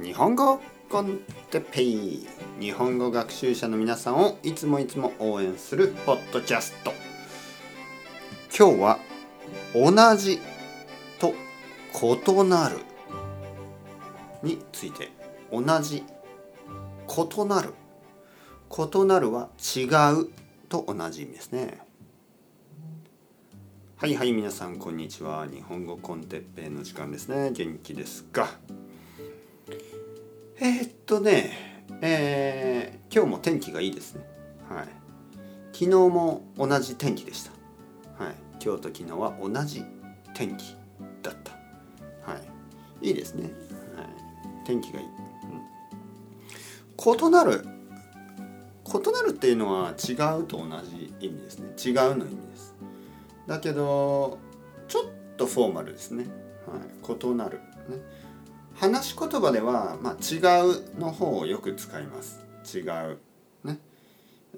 日本語コンテペイ日本語学習者の皆さんをいつもいつも応援するポッドキャスト。今日は同じと異なるについて同じ異なる。異なるは違うと同じ意味ですね。はいはい皆さんこんにちは。日本語コンテッペイの時間ですね。元気ですか？えー、っとねえー、今日も天気がいいですね。はい。昨日も同じ天気でした。はい。今日と昨日は同じ天気だった。はい。いいですね、はい、天気がいい、うん、異なる異なるっていうのは違うと同じ意味ですね。違うの意味です。だけどちょっとフォーマルですね、はい、異なる、ね、話し言葉では、まあ、違うの方をよく使います。違う。ね。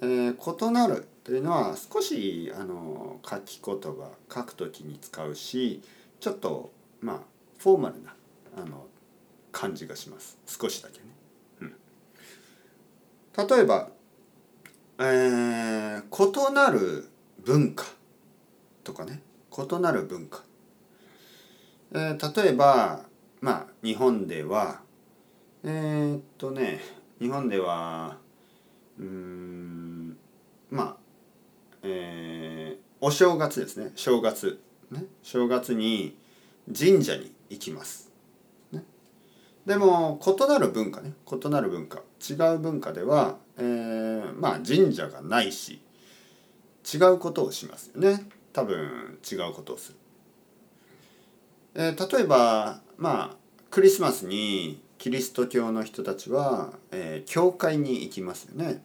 えー、異なるというのは少しあの書き言葉書く時に使うしちょっとまあフォーマルなあの感じがします。少しだけね、うん、例えば、えー、異なる文化とかね。異なる文化、えー、例えばまあ日本ではえー、っとね日本ではうんまあえー、お正月ですね。正月。ね。正月に神社に行きます、ね、でも異なる文化ね。異なる文化。違う文化では、えー、まあ神社がないし違うことをしますよね。多分違うことをする、えー、例えばまあクリスマスにキリスト教の人たちは、えー、教会に行きますよね、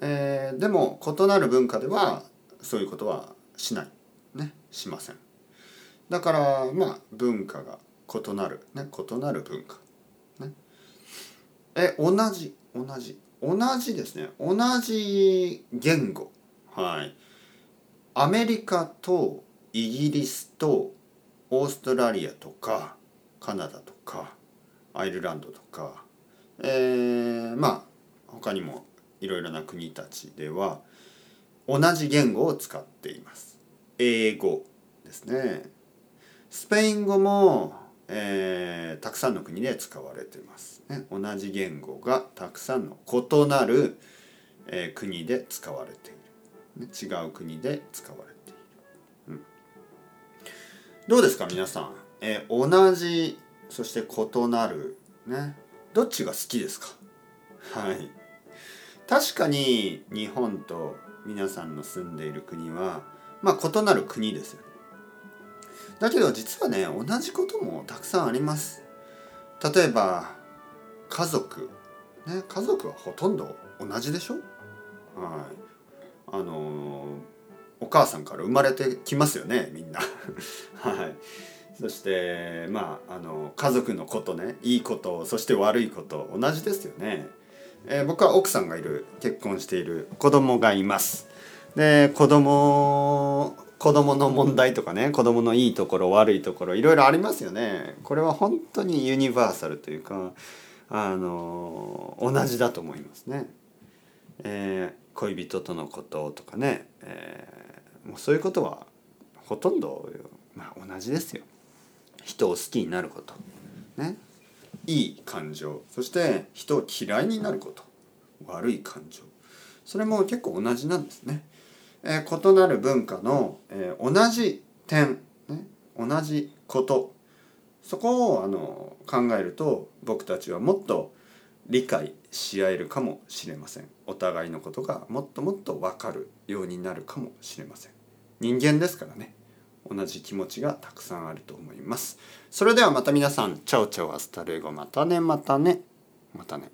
えー、でも異なる文化ではそういうことはしない。ねしません。だからまあ文化が異なる。ね異なる文化。ね。え同じ同じ。同じですね。同じ言語。はい。アメリカとイギリスとオーストラリアとかカナダとかアイルランドとか、えー、まあ他にもいろいろな国たちでは同じ言語を使っています。英語ですね。スペイン語も、えー、たくさんの国で使われています、ね。同じ言語がたくさんの異なる、えー、国で使われている。ね違う国で使われている、どうですか皆さん、えー、同じそして異なるね？どっちが好きですか？はい。確かに日本と皆さんの住んでいる国はまあ異なる国ですよだけど実はね同じこともたくさんあります。例えば家族。ね？家族はほとんど同じでしょ？はい。あのお母さんから生まれてきますよねみんな。はい。そしてまああの家族のことねいいことそして悪いこと同じですよね、えー、僕は奥さんがいる結婚している子供がいます。で子供子供の問題とかね子供のいいところ悪いところいろいろありますよね。これは本当にユニバーサルというかあの同じだと思いますね。えー恋人とのこととかね、えー、もうそういうことはほとんど、まあ、同じですよ。人を好きになること、ね、いい感情。そして人を嫌いになること。悪い感情。それも結構同じなんですね。えー、異なる文化の、えー、同じ点、ね、同じこと。そこをあの考えると僕たちはもっと理解し合えるかもしれません。お互いのことがもっともっと分かるようになるかもしれません。人間ですからね。同じ気持ちがたくさんあると思います。それではまた皆さん。 chao chao hasta luego。またねまたね。またね。